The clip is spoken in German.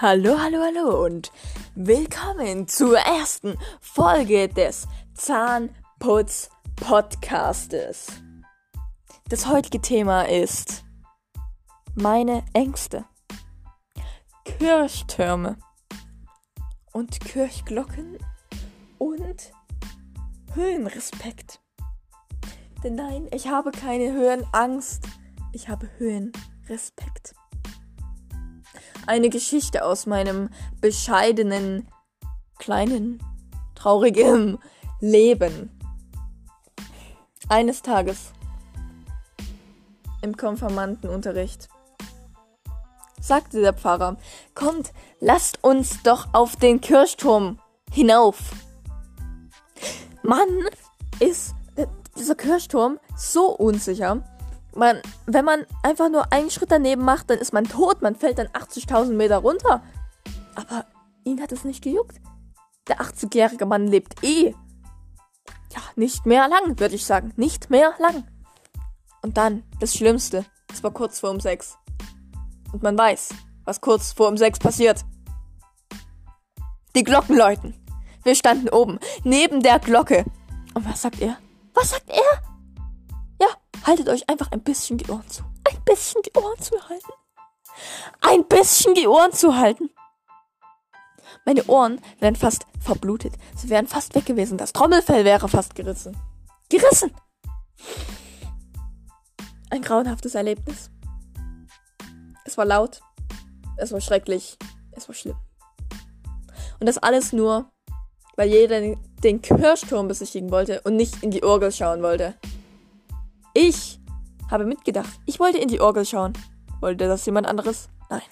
Hallo, hallo, hallo und willkommen zur ersten Folge des Zahnputz Podcastes. Das heutige Thema ist meine Ängste. Kirchtürme und Kirchglocken und Höhenrespekt. Denn nein, ich habe keine Höhenangst, ich habe Höhenrespekt eine Geschichte aus meinem bescheidenen, kleinen, traurigen Leben. Eines Tages im Konfirmandenunterricht sagte der Pfarrer, kommt, lasst uns doch auf den Kirchturm hinauf. Mann, ist dieser Kirchturm so unsicher man, wenn man einfach nur einen Schritt daneben macht, dann ist man tot. Man fällt dann 80.000 Meter runter. Aber ihn hat es nicht gejuckt. Der 80-jährige Mann lebt eh. Ja, nicht mehr lang, würde ich sagen. Nicht mehr lang. Und dann, das Schlimmste. Es war kurz vor um sechs. Und man weiß, was kurz vor um sechs passiert. Die Glocken läuten. Wir standen oben, neben der Glocke. Und was sagt er? Was sagt er? Haltet euch einfach ein bisschen die Ohren zu. Ein bisschen die Ohren zu halten. Ein bisschen die Ohren zu halten. Meine Ohren wären fast verblutet. Sie wären fast weg gewesen. Das Trommelfell wäre fast gerissen. Gerissen! Ein grauenhaftes Erlebnis. Es war laut. Es war schrecklich. Es war schlimm. Und das alles nur, weil jeder den Kirchturm besichtigen wollte und nicht in die Orgel schauen wollte. Ich habe mitgedacht. Ich wollte in die Orgel schauen. Wollte das jemand anderes? Nein.